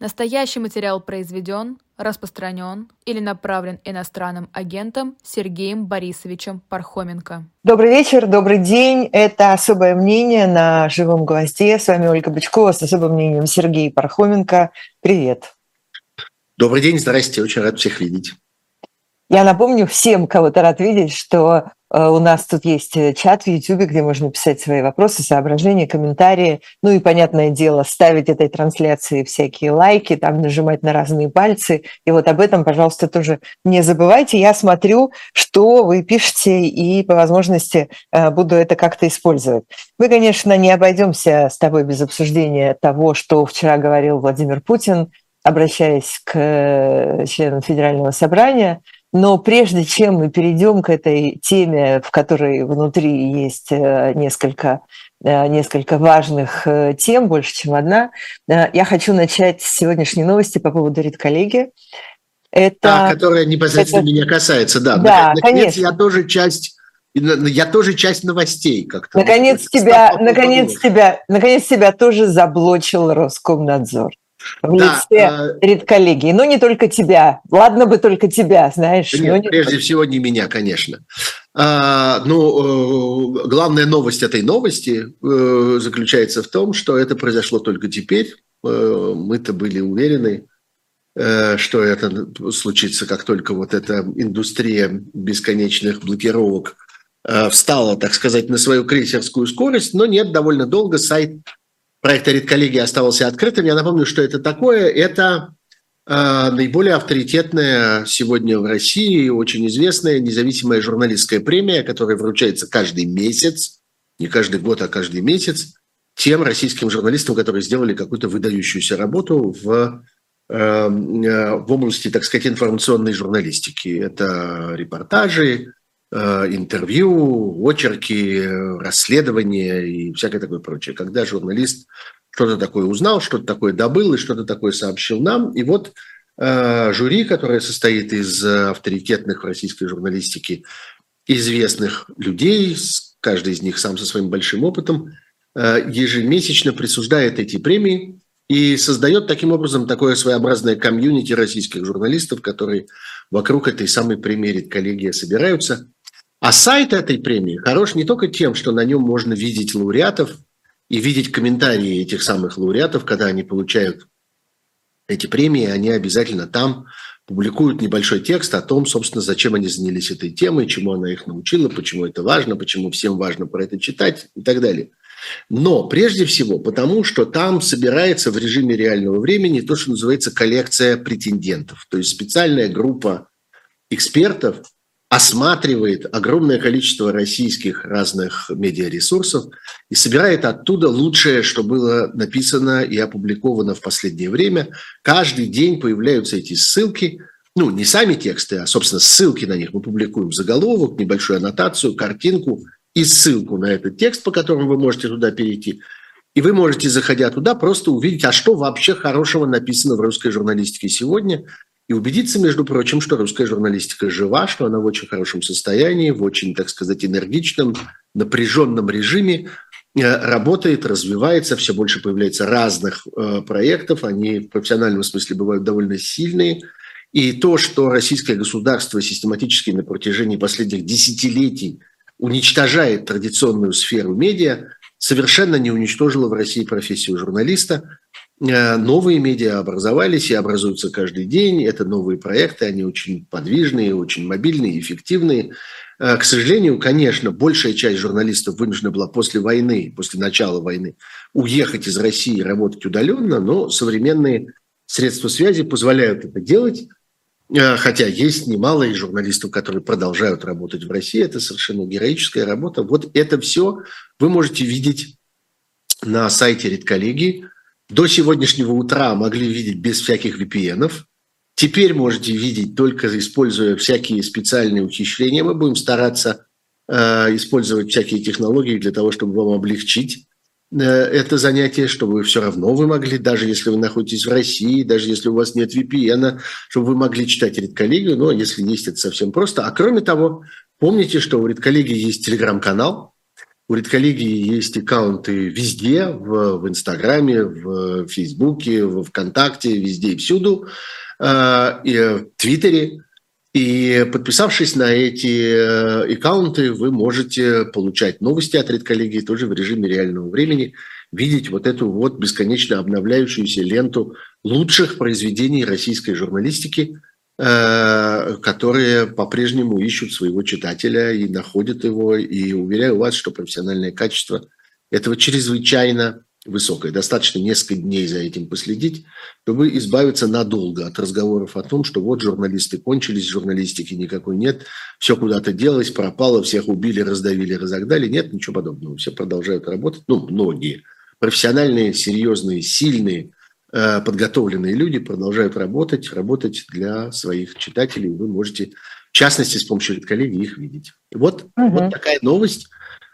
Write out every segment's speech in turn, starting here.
Настоящий материал произведен, распространен или направлен иностранным агентом Сергеем Борисовичем Пархоменко. Добрый вечер, добрый день. Это «Особое мнение» на «Живом гвозде». С вами Ольга Бычкова с особым мнением Сергей Пархоменко. Привет. Добрый день, здрасте, очень рад всех видеть. Я напомню всем, кого ты рад видеть, что э, у нас тут есть э, чат в YouTube, где можно писать свои вопросы, соображения, комментарии. Ну и, понятное дело, ставить этой трансляции всякие лайки, там нажимать на разные пальцы. И вот об этом, пожалуйста, тоже не забывайте. Я смотрю, что вы пишете, и по возможности э, буду это как-то использовать. Мы, конечно, не обойдемся с тобой без обсуждения того, что вчера говорил Владимир Путин, обращаясь к членам Федерального собрания – но прежде чем мы перейдем к этой теме, в которой внутри есть э, несколько, э, несколько важных э, тем, больше, чем одна, я хочу начать с сегодняшней новости по поводу редколлегии. Это, а, которая непосредственно это... меня касается, да. Да, наконец, конечно. Я тоже часть я тоже часть новостей как-то. Наконец тебя, наконец тебя, наконец тебя тоже заблочил Роскомнадзор в да, лице а... редколлегии. Ну, не только тебя. Ладно бы только тебя, знаешь. Нет, не прежде только... всего не меня, конечно. А, ну, э, главная новость этой новости э, заключается в том, что это произошло только теперь. Э, мы-то были уверены, что это случится, как только вот эта индустрия бесконечных блокировок встала, так сказать, на свою крейсерскую скорость, но нет, довольно долго сайт проекта редколлегии оставался открытым. Я напомню, что это такое. Это э, наиболее авторитетная сегодня в России, очень известная независимая журналистская премия, которая вручается каждый месяц, не каждый год, а каждый месяц, тем российским журналистам, которые сделали какую-то выдающуюся работу в, э, э в области, так сказать, информационной журналистики. Это репортажи, интервью, очерки, расследования и всякое такое прочее. Когда журналист что-то такое узнал, что-то такое добыл и что-то такое сообщил нам. И вот э, жюри, которое состоит из авторитетных в российской журналистике известных людей, каждый из них сам со своим большим опытом, э, ежемесячно присуждает эти премии и создает таким образом такое своеобразное комьюнити российских журналистов, которые вокруг этой самой премии коллегия собираются – а сайт этой премии хорош не только тем, что на нем можно видеть лауреатов и видеть комментарии этих самых лауреатов, когда они получают эти премии, они обязательно там публикуют небольшой текст о том, собственно, зачем они занялись этой темой, чему она их научила, почему это важно, почему всем важно про это читать и так далее. Но прежде всего потому, что там собирается в режиме реального времени то, что называется коллекция претендентов, то есть специальная группа экспертов, осматривает огромное количество российских разных медиаресурсов и собирает оттуда лучшее, что было написано и опубликовано в последнее время. Каждый день появляются эти ссылки, ну, не сами тексты, а, собственно, ссылки на них. Мы публикуем заголовок, небольшую аннотацию, картинку и ссылку на этот текст, по которому вы можете туда перейти. И вы можете, заходя туда, просто увидеть, а что вообще хорошего написано в русской журналистике сегодня, и убедиться, между прочим, что русская журналистика жива, что она в очень хорошем состоянии, в очень, так сказать, энергичном, напряженном режиме э, работает, развивается, все больше появляется разных э, проектов, они в профессиональном смысле бывают довольно сильные. И то, что российское государство систематически на протяжении последних десятилетий уничтожает традиционную сферу медиа, совершенно не уничтожило в России профессию журналиста, новые медиа образовались и образуются каждый день. Это новые проекты, они очень подвижные, очень мобильные, эффективные. Э, к сожалению, конечно, большая часть журналистов вынуждена была после войны, после начала войны, уехать из России и работать удаленно, но современные средства связи позволяют это делать. Э, хотя есть немало и журналистов, которые продолжают работать в России. Это совершенно героическая работа. Вот это все вы можете видеть на сайте редколлегии – до сегодняшнего утра могли видеть без всяких VPN. Теперь можете видеть только используя всякие специальные ухищрения. Мы будем стараться э, использовать всякие технологии для того, чтобы вам облегчить э, это занятие, чтобы все равно вы могли, даже если вы находитесь в России, даже если у вас нет VPN, чтобы вы могли читать редколлегию, но если есть, это совсем просто. А кроме того, помните, что у редколлегии есть телеграм-канал, У редколлегии есть аккаунты везде, в, в Инстаграме, в Фейсбуке, в ВКонтакте, везде и всюду, э, и в Твиттере. И подписавшись на эти э, аккаунты, вы можете получать новости от редколлегии тоже в режиме реального времени, видеть вот эту вот бесконечно обновляющуюся ленту лучших произведений российской журналистики, которые по-прежнему ищут своего читателя и находят его. И уверяю вас, что профессиональное качество этого чрезвычайно высокое. Достаточно несколько дней за этим последить, чтобы избавиться надолго от разговоров о том, что вот журналисты кончились, журналистики никакой нет, все куда-то делось, пропало, всех убили, раздавили, разогнали. Нет, ничего подобного. Все продолжают работать, ну, многие. Профессиональные, серьезные, сильные, э, подготовленные люди продолжают работать, работать для своих читателей. Вы можете, в частности, с помощью редколлегии их видеть. Вот, угу. вот такая новость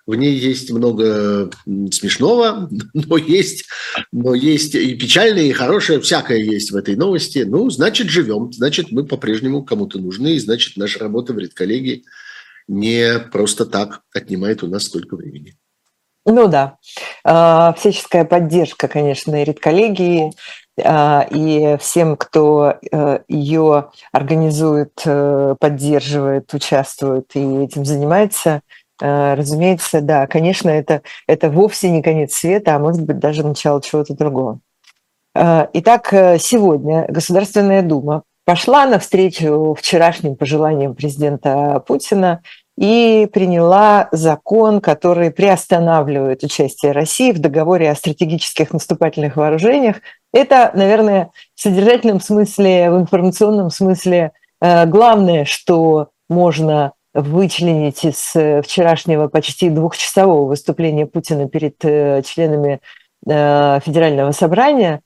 в ней есть много смешного, но есть, но есть и печальное, и хорошее, всякое есть в этой новости. Ну, значит, живем, значит, мы по-прежнему кому-то нужны, и значит, наша работа в редколлегии не просто так отнимает у нас столько времени. Ну да, а, всяческая поддержка, конечно, и редколлегии, а, и всем, кто э, ее организует, э, поддерживает, участвует и этим занимается – Э, разумеется, да, конечно, это, это вовсе не конец света, а может быть даже начало чего-то другого. Итак, сегодня Государственная Дума пошла навстречу вчерашним пожеланиям президента Путина и приняла закон, который приостанавливает участие России в договоре о стратегических наступательных вооружениях. Это, наверное, в содержательном смысле, в информационном смысле главное, что можно вычленить из э, вчерашнего почти двухчасового выступления Путина перед э, членами э, Федерального собрания,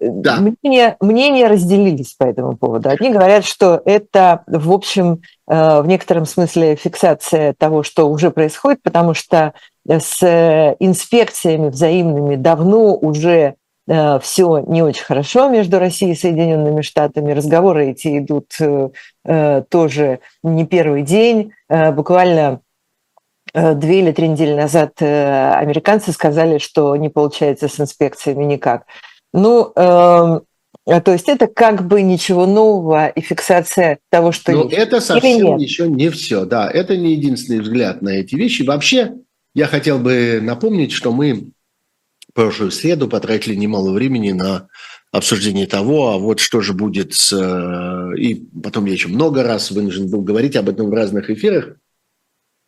да. мнения, мнения разделились по этому поводу. Одни говорят, что это, в общем, в некотором смысле фиксация того, что уже происходит, потому что с инспекциями взаимными давно уже Э, все не очень хорошо между Россией и Соединенными Штатами. Разговоры эти идут э, э, тоже не первый день. Буквально две или три недели назад американцы сказали, что не получается с инспекциями никак. Ну, эм, то есть это как бы ничего нового и фиксация того, что Но есть. это совсем еще не все. Да, это не единственный взгляд на эти вещи. Вообще, я хотел бы напомнить, что мы прошлую среду потратили немало времени на обсуждение того, а вот что же будет с... Э, и потом я еще много раз вынужден был говорить об этом в разных эфирах.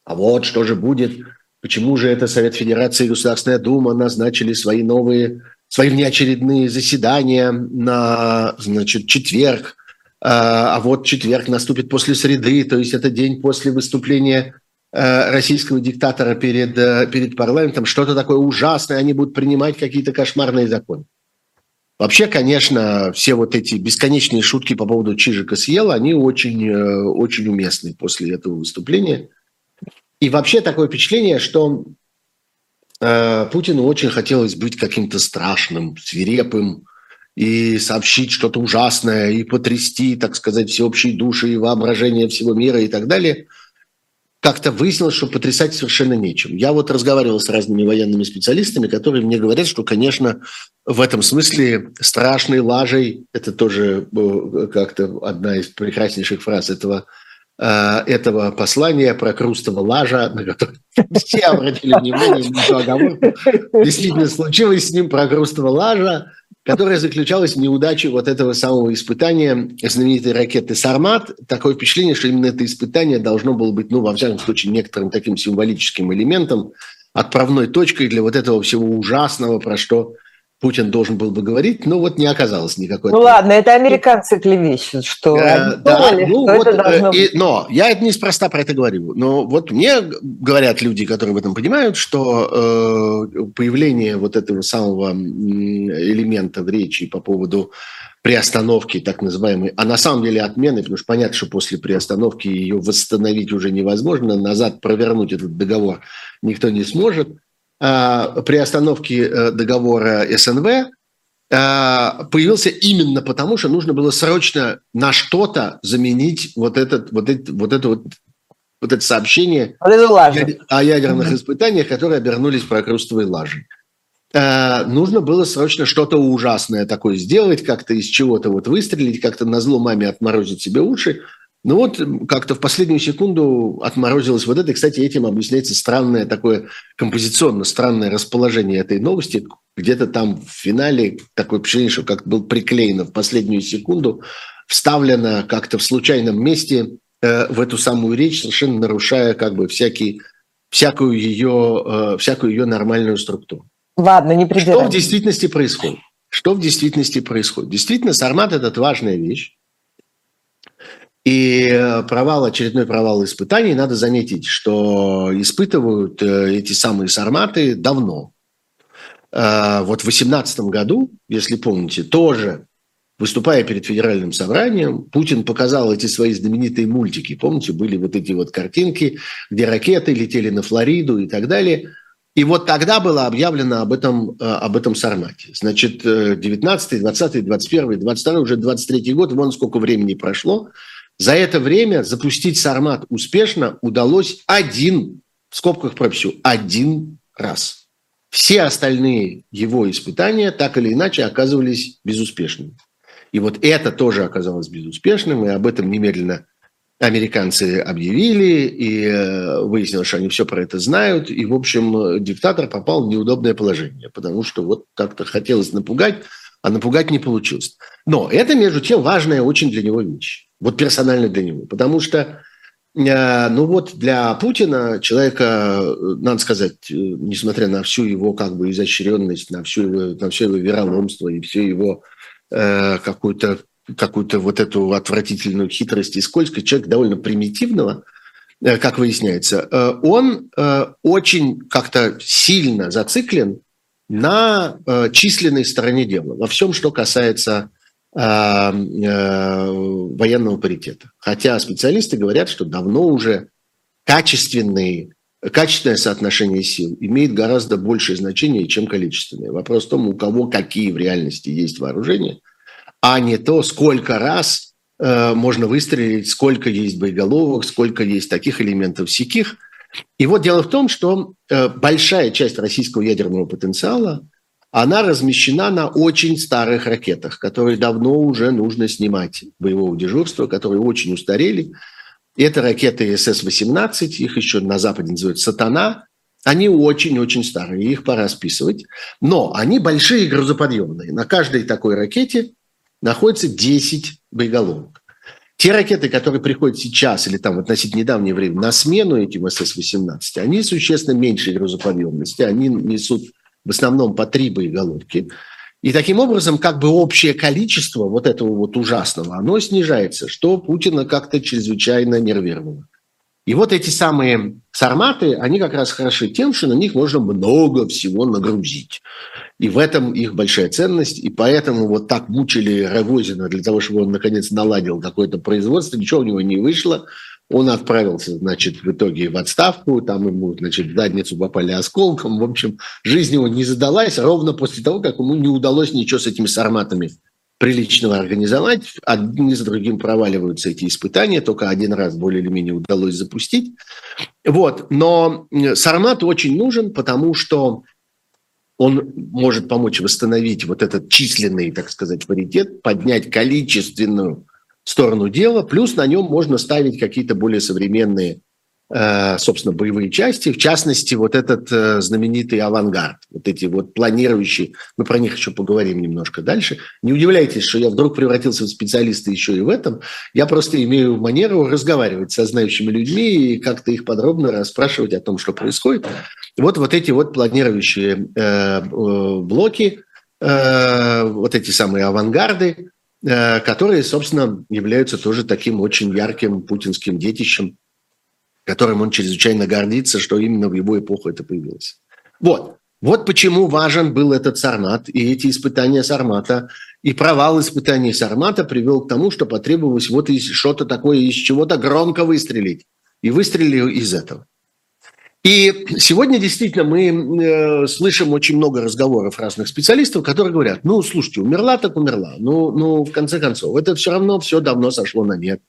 А вот что же будет, почему же это Совет Федерации и Государственная Дума назначили свои новые, свои внеочередные заседания на, значит, четверг, а, а вот четверг наступит после среды, то есть это день после выступления Э, российского диктатора перед, э, перед парламентом, что-то такое ужасное, они будут принимать какие-то кошмарные законы. Вообще, конечно, все вот эти бесконечные шутки по поводу Чижика съела, они очень, э, очень уместны после этого выступления. И вообще такое впечатление, что Путину очень хотелось быть каким-то страшным, свирепым, и сообщить что-то ужасное, и потрясти, так сказать, всеобщие души и воображение всего мира и так далее – как-то выяснилось, что потрясать совершенно нечем. Я вот разговаривал с разными военными специалистами, которые мне говорят, что, конечно, в этом смысле страшной лажей, это тоже э, как-то одна из прекраснейших фраз этого, э, этого послания про Крустова лажа, на который все обратили внимание. Действительно случилось с ним про Крустова лажа, которая заключалась в неудаче вот этого самого испытания знаменитой ракеты «Сармат». Такое впечатление, что именно это испытание должно было быть, ну, во всяком случае, некоторым таким символическим элементом, отправной точкой для вот этого всего ужасного, про что Путин должен был бы говорить, но вот не оказалось никакой. Ну ладно, это американцы клевещут, что э, да, думали, ну, что вот, это должно и, Но я это неспроста про это говорю. Но вот мне говорят люди, которые в этом понимают, что э, появление вот этого самого элемента в речи по поводу приостановки так называемой, а на самом деле отмены, потому что понятно, что после приостановки ее восстановить уже невозможно, назад провернуть этот договор никто не сможет – Э, при остановке э, договора СНВ э, появился именно потому, что нужно было срочно на что-то заменить вот, этот, вот, это, вот эту вот вот это сообщение о ядерных испытаниях, которые обернулись прокрустовой лажей. Э, нужно было срочно что-то ужасное такое сделать, как-то из чего-то вот выстрелить, как-то на зло маме отморозить себе уши. Ну вот как-то в последнюю секунду отморозилось вот это. И, кстати, этим объясняется странное такое композиционно странное расположение этой новости. Где-то там в финале такое впечатление, что как был приклеено в последнюю секунду, вставлено как-то в случайном месте э, в эту самую речь, совершенно нарушая как бы всякий, всякую, ее, э, всякую ее нормальную структуру. Ладно, не Что в действительности происходит? Что в действительности происходит? Действительно, Сармат – это важная вещь. И э, провал, очередной провал испытаний, надо заметить, что испытывают э, эти самые сарматы давно. Э, вот в 2018 году, если помните, тоже выступая перед федеральным собранием, Путин показал эти свои знаменитые мультики. Помните, были вот эти вот картинки, где ракеты летели на Флориду и так далее. И вот тогда было объявлено об этом, об этом Сармате. Значит, 19, 20, 21, 22, уже 23 год, вон сколько времени прошло. За это время запустить Сармат успешно удалось один, в скобках пропишу, один раз. Все остальные его испытания так или иначе оказывались безуспешными. И вот это тоже оказалось безуспешным, и об этом немедленно американцы объявили, и э, выяснилось, что они все про это знают, и, в общем, диктатор попал в неудобное положение, потому что вот как-то хотелось напугать, а напугать не получилось. Но это, между тем, важная очень для него вещь. Вот персонально для него. Потому что, э, ну вот для Путина, человека, э, надо сказать, э, несмотря на всю его как бы изощренность, на, всю его, на все его вероломство и всю его э, какую-то какую-то вот эту отвратительную хитрость и скользкость, человек довольно примитивного, как выясняется, он очень как-то сильно зациклен на численной стороне дела во всем, что касается а, э, военного паритета. Хотя специалисты говорят, что давно уже качественные, качественное соотношение сил имеет гораздо большее значение, чем количественное. Вопрос в том, у кого какие в реальности есть вооружения, а не то, сколько раз э, можно выстрелить, сколько есть боеголовок, сколько есть таких элементов сяких. И вот дело в том, что э, большая часть российского ядерного потенциала – она размещена на очень старых ракетах, которые давно уже нужно снимать боевого дежурства, которые очень устарели. Это ракеты СС-18, их еще на Западе называют «Сатана», они очень-очень старые, их пора списывать. Но они большие грузоподъемные. На каждой такой ракете находится 10 боеголовок. Те ракеты, которые приходят сейчас или там в относительно недавнее время на смену этим СС-18, они существенно меньше грузоподъемности, они несут в основном по три боеголовки. И таким образом, как бы общее количество вот этого вот ужасного, оно снижается, что Путина как-то чрезвычайно нервировало. И вот эти самые сарматы, они как раз хороши тем, что на них можно много всего нагрузить. И в этом их большая ценность. И поэтому вот так мучили Рогозина для того, чтобы он наконец наладил какое-то производство. Ничего у него не вышло. Он отправился, значит, в итоге в отставку, там ему, значит, в задницу попали осколком. В общем, жизнь его не задалась ровно после того, как ему не удалось ничего с этими сарматами приличного организовать. Одни за другим проваливаются эти испытания, только один раз более или менее удалось запустить. Вот. Но сармат очень нужен, потому что он может помочь восстановить вот этот численный, так сказать, паритет, поднять количественную сторону дела, плюс на нем можно ставить какие-то более современные, собственно, боевые части, в частности, вот этот э, знаменитый авангард, вот эти вот планирующие, мы про них еще поговорим немножко дальше. Не удивляйтесь, что я вдруг превратился в специалиста еще и в этом. Я просто имею манеру разговаривать со знающими людьми и как-то их подробно расспрашивать о том, что происходит. Вот, вот эти вот планирующие э, блоки, вот эти самые авангарды, Э, которые, собственно, являются тоже таким очень ярким путинским детищем, которым он чрезвычайно гордится, что именно в его эпоху это появилось. Вот. Вот почему важен был этот Сармат и эти испытания Сармата. И провал испытаний Сармата привел к тому, что потребовалось вот что-то такое из чего-то громко выстрелить. И выстрелили из этого. И сегодня действительно мы э, слышим очень много разговоров разных специалистов, которые говорят, ну, слушайте, умерла так умерла. Ну, ну, в конце концов, это все равно все давно сошло на нет.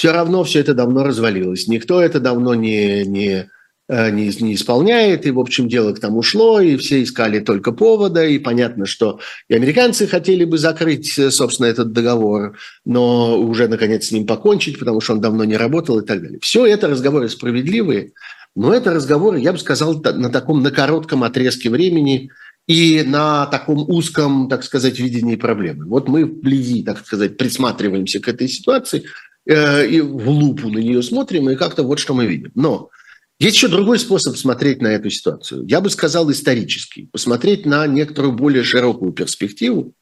Все равно все это давно развалилось. Никто это давно не, не, э, не, не исполняет, и, в общем, дело к тому шло, и все искали только повода, и понятно, что и американцы хотели бы закрыть, э, собственно, этот договор, но уже, наконец, с ним покончить, потому что он давно не работал и так далее. Все это разговоры справедливые, но это разговоры, я бы сказал, на таком, на коротком отрезке времени и на таком узком, так сказать, видении проблемы. Вот мы вблизи, так сказать, присматриваемся к этой ситуации – Э, и в лупу на нее смотрим, и как-то вот что мы видим. Но есть еще другой способ смотреть на эту ситуацию. Я бы сказал исторический. Посмотреть на некоторую более широкую перспективу,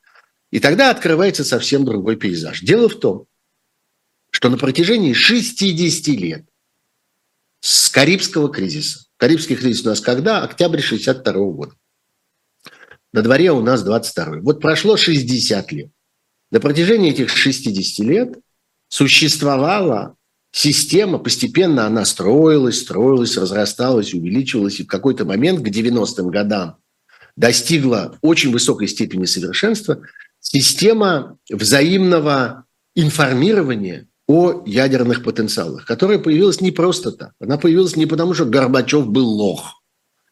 и тогда открывается совсем другой пейзаж. Дело в том, что на протяжении 60 лет с Карибского кризиса, Карибский кризис у нас когда? Октябрь 62 года. На дворе у нас 22 Вот прошло 60 лет. На протяжении этих 60 лет существовала система, постепенно она строилась, строилась, разрасталась, увеличивалась, и в какой-то момент к 90-м годам достигла очень высокой степени совершенства система взаимного информирования о ядерных потенциалах, которая появилась не просто так. Она появилась не потому, что Горбачев был лох,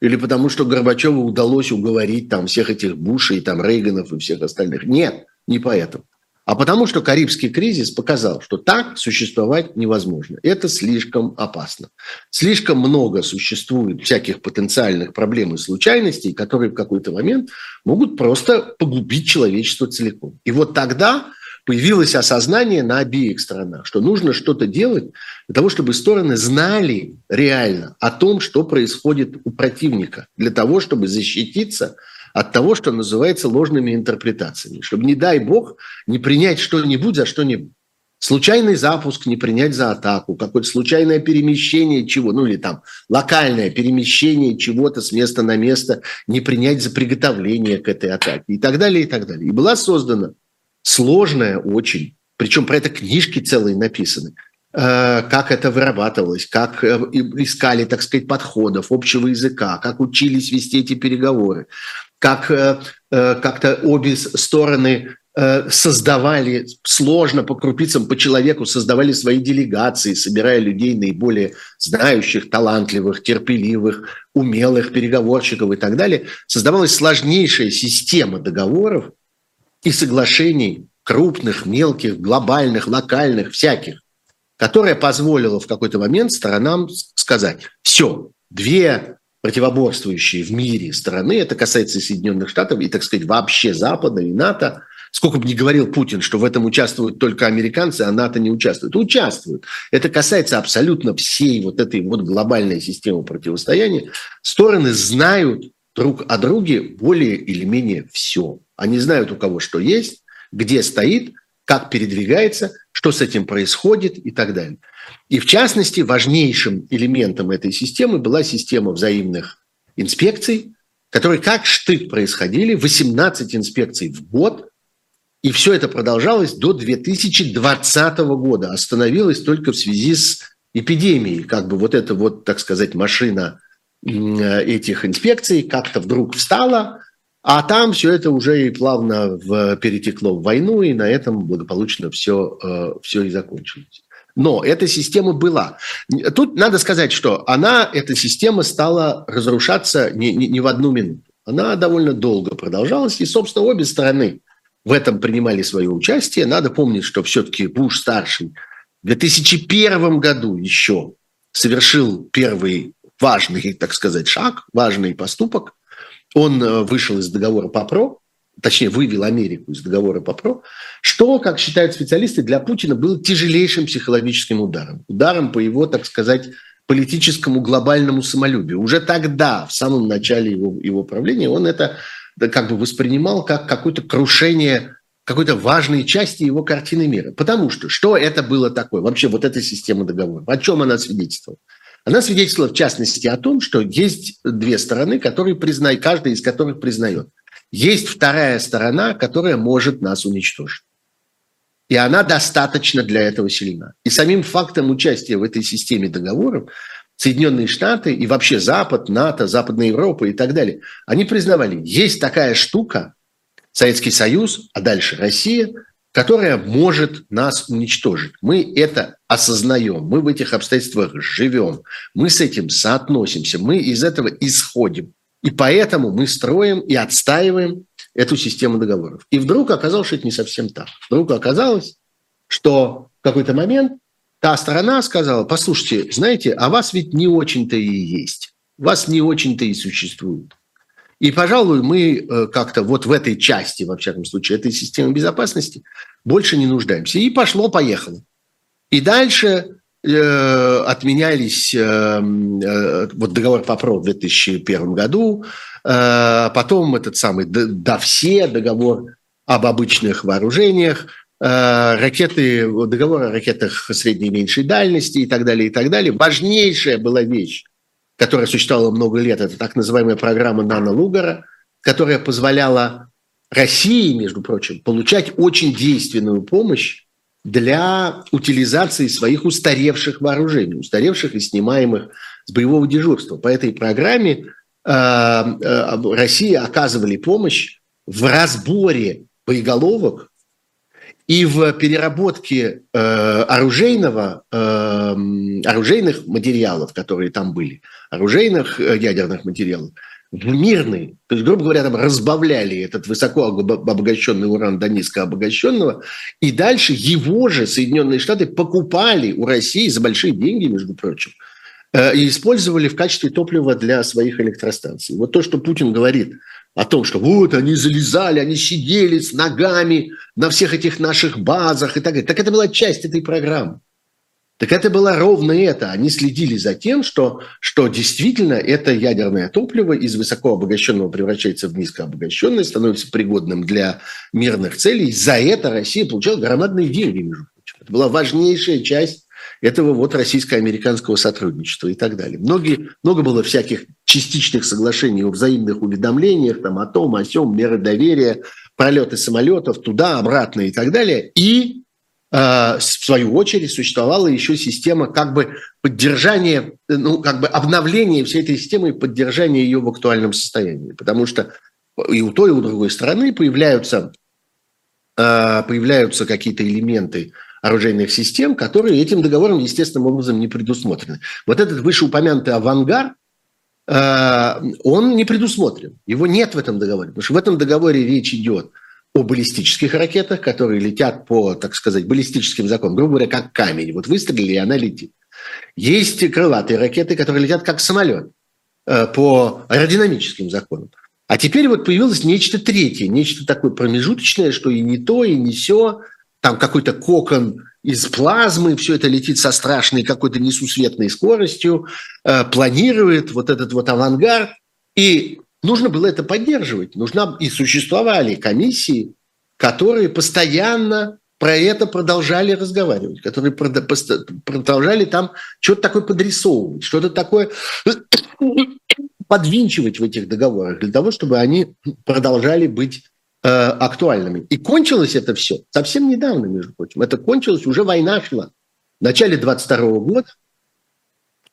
или потому, что Горбачеву удалось уговорить там всех этих Бушей, там Рейганов и всех остальных. Нет, не поэтому а потому что Карибский кризис показал, что так существовать невозможно. Это слишком опасно. Слишком много существует всяких потенциальных проблем и случайностей, которые в какой-то момент могут просто погубить человечество целиком. И вот тогда появилось осознание на обеих сторонах, что нужно что-то делать для того, чтобы стороны знали реально о том, что происходит у противника, для того, чтобы защититься – от того, что называется ложными интерпретациями, чтобы, не дай бог, не принять что-нибудь за что-нибудь. Случайный запуск не принять за атаку, какое-то случайное перемещение чего, ну или там локальное перемещение чего-то с места на место не принять за приготовление к этой атаке и так далее, и так далее. И была создана сложная очень, причем про это книжки целые написаны, э, как это вырабатывалось, как э, искали, так сказать, подходов, общего языка, как учились вести эти переговоры как э, э, как-то обе стороны э, создавали сложно по крупицам, по человеку, создавали свои делегации, собирая людей наиболее знающих, талантливых, терпеливых, умелых переговорщиков и так далее. Создавалась сложнейшая система договоров и соглашений крупных, мелких, глобальных, локальных, всяких, которая позволила в какой-то момент сторонам сказать, все, две противоборствующие в мире страны, это касается и Соединенных Штатов, и, так сказать, вообще Запада, и НАТО, сколько бы ни говорил Путин, что в этом участвуют только американцы, а НАТО не участвует. Участвуют. Это касается абсолютно всей вот этой вот глобальной системы противостояния. Стороны знают друг о друге более или менее все. Они знают у кого что есть, где стоит, как передвигается, что с этим происходит и так далее. И в частности, важнейшим элементом этой системы была система взаимных инспекций, которые как штык происходили, 18 инспекций в год, и все это продолжалось до 2020 года. Остановилось только в связи с эпидемией. Как бы вот эта вот, так сказать, машина этих инспекций как-то вдруг встала, а там все это уже и плавно в, перетекло в войну, и на этом благополучно все, э, все и закончилось. Но эта система была. Тут надо сказать, что она, эта система стала разрушаться не, не, не в одну минуту. Она довольно долго продолжалась, и, собственно, обе стороны в этом принимали свое участие. Надо помнить, что все-таки Буш-старший в 2001 году еще совершил первый важный, так сказать, шаг, важный поступок. Он э, вышел из договора ПАПРО, точнее, вывел Америку из договора ПАПРО, что, как считают специалисты, для Путина было тяжелейшим психологическим ударом. Ударом по его, так сказать, политическому глобальному самолюбию. Уже тогда, в самом начале его, его правления, он это как бы воспринимал как какое-то крушение какой-то важной части его картины мира. Потому что что это было такое? Вообще вот эта система договоров. О чем она свидетельствовала? Она свидетельствовала, в частности, о том, что есть две стороны, которые признают, каждая из которых признает – есть вторая сторона, которая может нас уничтожить. И она достаточно для этого сильна. И самим фактом участия в этой системе договоров Соединенные Штаты и вообще Запад, НАТО, Западная Европа и так далее, они признавали, есть такая штука, Советский Союз, а дальше Россия, которая может нас уничтожить. Мы это осознаем, мы в этих обстоятельствах живем, мы с этим соотносимся, мы из этого исходим. И поэтому мы строим и отстаиваем эту систему договоров. И вдруг оказалось, что это не совсем так. Вдруг оказалось, что в какой-то момент та сторона сказала, послушайте, знаете, а вас ведь не очень-то и есть, вас не очень-то и существует. И, пожалуй, мы э, как-то вот в этой части, во всяком случае, этой системы безопасности больше не нуждаемся. И пошло-поехало. И дальше отменялись э, э, вот договор по ПРО в 2001 году, э, потом этот самый ДАВСЕ, договор об обычных вооружениях, э, ракеты, договор о ракетах средней и меньшей дальности и так далее, и так далее. Важнейшая была вещь которая существовала много лет, это так называемая программа Нана Лугара, которая позволяла России, между прочим, получать очень действенную помощь для утилизации своих устаревших вооружений, устаревших и снимаемых с боевого дежурства. По этой программе э, э, России оказывали помощь в разборе боеголовок и в переработке э, оружейного, э, оружейных материалов, которые там были, оружейных э, ядерных материалов, в мирный, то есть, грубо говоря, там разбавляли этот высоко обогащенный уран до низко обогащенного, и дальше его же Соединенные Штаты покупали у России за большие деньги, между прочим, э, и использовали в качестве топлива для своих электростанций. Вот то, что Путин говорит – о том, что вот они залезали, они сидели с ногами на всех этих наших базах и так далее. Так это была часть этой программы. Так это было ровно это. Они следили за тем, что, что действительно это ядерное топливо из высокообогащенного превращается в низкообогащенное, становится пригодным для мирных целей. За это Россия получала громадные деньги, между прочим. Это была важнейшая часть этого вот российско-американского сотрудничества и так далее. Многие, много было всяких частичных соглашений о взаимных уведомлениях, там, о том, о сем, меры доверия, пролеты самолетов туда, обратно и так далее. И в свою очередь существовала еще система как бы поддержания, ну, как бы обновления всей этой системы и поддержания ее в актуальном состоянии. Потому что и у той, и у другой стороны появляются, э, появляются какие-то элементы оружейных систем, которые этим договором естественным образом не предусмотрены. Вот этот вышеупомянутый авангард, э, он не предусмотрен. Его нет в этом договоре. Потому что в этом договоре речь идет о баллистических ракетах, которые летят по, так сказать, баллистическим законам. Грубо говоря, как камень. Вот выстрелили, и она летит. Есть крылатые ракеты, которые летят как самолет э, по аэродинамическим законам. А теперь вот появилось нечто третье, нечто такое промежуточное, что и не то, и не все – там какой-то кокон из плазмы, все это летит со страшной какой-то несусветной скоростью, э, планирует вот этот вот авангард. И нужно было это поддерживать. Нужна и существовали комиссии, которые постоянно про это продолжали разговаривать, которые продолжали там что-то такое подрисовывать, что-то такое подвинчивать в этих договорах для того, чтобы они продолжали быть Э, актуальными. И кончилось это все совсем недавно, между прочим. Это кончилось, уже война шла. В начале 22 года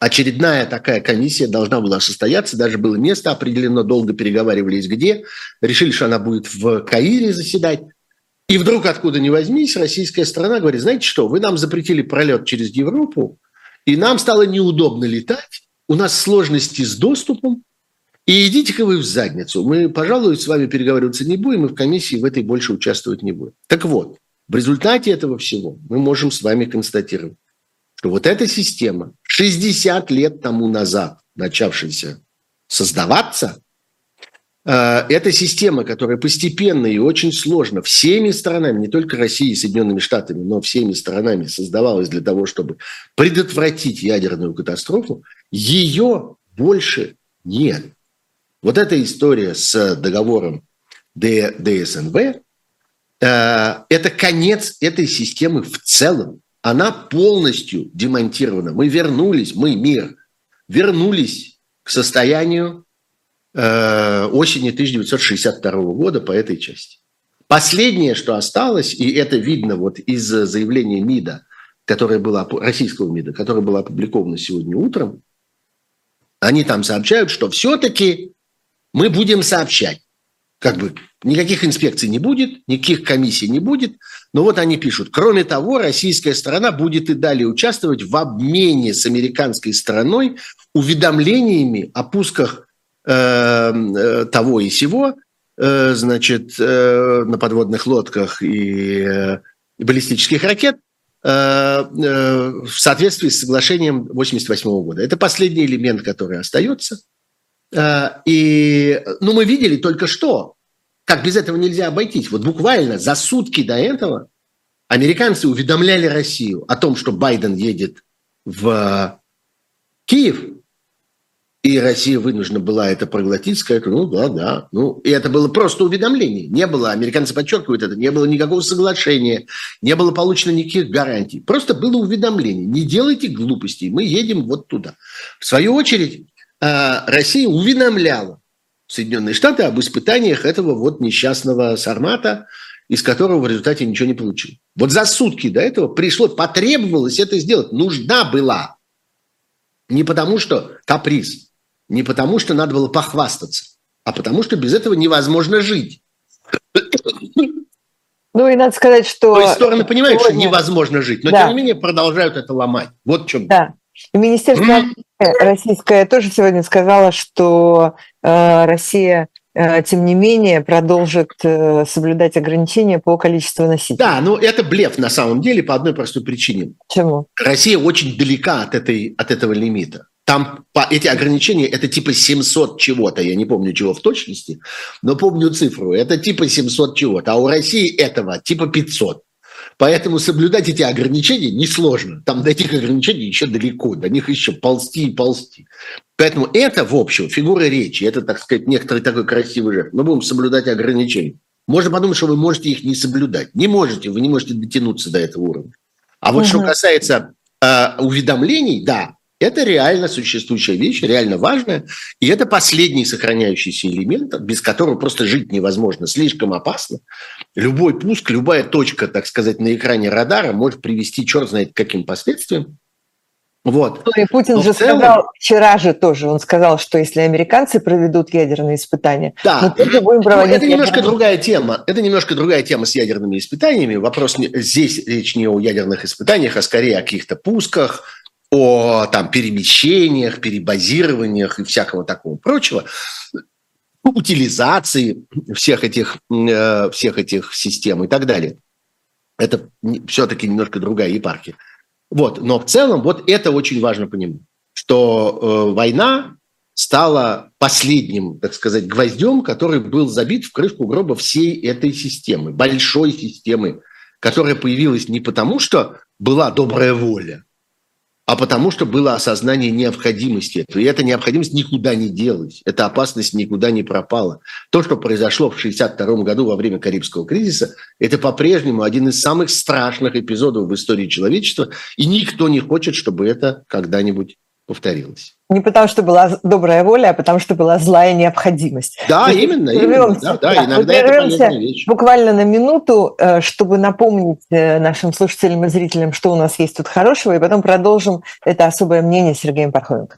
очередная такая комиссия должна была состояться, даже было место определено, долго переговаривались где, решили, что она будет в Каире заседать. И вдруг, откуда ни возьмись, российская страна говорит, знаете что, вы нам запретили пролет через Европу, и нам стало неудобно летать, у нас сложности с доступом, и идите-ка вы в задницу. Мы, пожалуй, с вами переговариваться не будем, и в комиссии в этой больше участвовать не будем. Так вот, в результате этого всего мы можем с вами констатировать, что вот эта система, 60 лет тому назад начавшаяся создаваться, э, это система, которая постепенно и очень сложно всеми сторонами, не только Россией и Соединенными Штатами, но всеми сторонами создавалась для того, чтобы предотвратить ядерную катастрофу, ее больше нет. Вот эта история с договором ДСНВ э, – это конец этой системы в целом. Она полностью демонтирована. Мы вернулись, мы, мир, вернулись к состоянию э, осени 1962 года по этой части. Последнее, что осталось, и это видно вот из заявления МИДа, которое было, российского МИДа, которое было опубликовано сегодня утром, они там сообщают, что все-таки мы будем сообщать. Как бы никаких инспекций не будет, никаких комиссий не будет. Но вот они пишут, кроме того, российская сторона будет и далее участвовать в обмене с американской стороной уведомлениями о пусках э, э, того и сего, э, значит, э, на подводных лодках и э, баллистических ракет э, э, в соответствии с соглашением 1988 года. Это последний элемент, который остается – и, ну, мы видели только что, как без этого нельзя обойтись. Вот буквально за сутки до этого американцы уведомляли Россию о том, что Байден едет в Киев, и Россия вынуждена была это проглотить, сказать, ну да, да. Ну, и это было просто уведомление. Не было, американцы подчеркивают это, не было никакого соглашения, не было получено никаких гарантий. Просто было уведомление. Не делайте глупостей, мы едем вот туда. В свою очередь, Россия уведомляла Соединенные Штаты об испытаниях этого вот несчастного сармата, из которого в результате ничего не получил. Вот за сутки до этого пришло, потребовалось это сделать. Нужна была. Не потому что каприз, не потому что надо было похвастаться, а потому что без этого невозможно жить. Ну и надо сказать, что... То есть стороны понимают, сегодня... что невозможно жить, но да. тем не менее продолжают это ломать. Вот в чем. Да. Министерство российское тоже сегодня сказала, что э, Россия э, тем не менее, продолжит э, соблюдать ограничения по количеству носителей. Да, но это блеф на самом деле по одной простой причине. Чему? Россия очень далека от, этой, от этого лимита. Там по, эти ограничения, это типа 700 чего-то, я не помню чего в точности, но помню цифру, это типа 700 чего-то, а у России этого типа 500. Поэтому соблюдать эти ограничения несложно. Там до этих ограничений еще далеко, до них еще ползти и ползти. Поэтому это, в общем, фигура речи, это, так сказать, некоторый такой красивый жест. Мы будем соблюдать ограничения. Можно подумать, что вы можете их не соблюдать. Не можете, вы не можете дотянуться до этого уровня. А вот угу. что касается э, уведомлений, да, это реально существующая вещь, реально важная. И это последний сохраняющийся элемент, без которого просто жить невозможно. Слишком опасно. Любой пуск, любая точка, так сказать, на экране радара может привести черт знает к каким последствиям. Вот. И Путин Но же целом... сказал вчера же тоже, он сказал, что если американцы проведут ядерные испытания, да. мы тоже будем ну, проводить. Это немножко ядерные... другая тема. Это немножко другая тема с ядерными испытаниями. Вопрос не... здесь речь не о ядерных испытаниях, а скорее о каких-то пусках, о там, перемещениях, перебазированиях и всякого такого прочего, утилизации всех этих, э, всех этих систем и так далее. Это все-таки немножко другая епархия. Вот. Но в целом вот это очень важно понимать, что э, война стала последним, так сказать, гвоздем, который был забит в крышку гроба всей этой системы, большой системы, которая появилась не потому, что была добрая воля, а потому что было осознание необходимости этого. И эта необходимость никуда не делась, эта опасность никуда не пропала. То, что произошло в 1962 году во время Карибского кризиса, это по-прежнему один из самых страшных эпизодов в истории человечества, и никто не хочет, чтобы это когда-нибудь повторилось. Не потому, что была добрая воля, а потому, что была злая необходимость. Да, есть, именно, именно. Да, да, иногда это вещь. буквально на минуту, э, чтобы напомнить э, нашим слушателям и зрителям, что у нас есть тут хорошего, и потом продолжим это особое мнение Сергеем Пархоменко.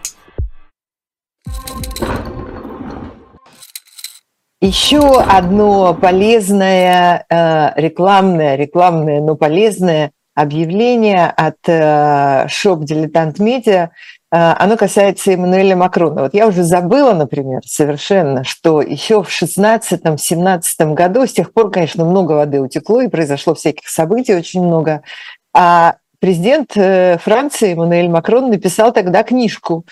Еще одно полезное, э, рекламное, рекламное, но полезное объявление от Shop Dilettant Media, оно касается Эммануэля Макрона. Вот я уже забыла, например, совершенно, что еще в 16-17 году, с тех пор, конечно, много воды утекло и произошло всяких событий очень много, а президент Франции Эммануэль Макрон написал тогда книжку.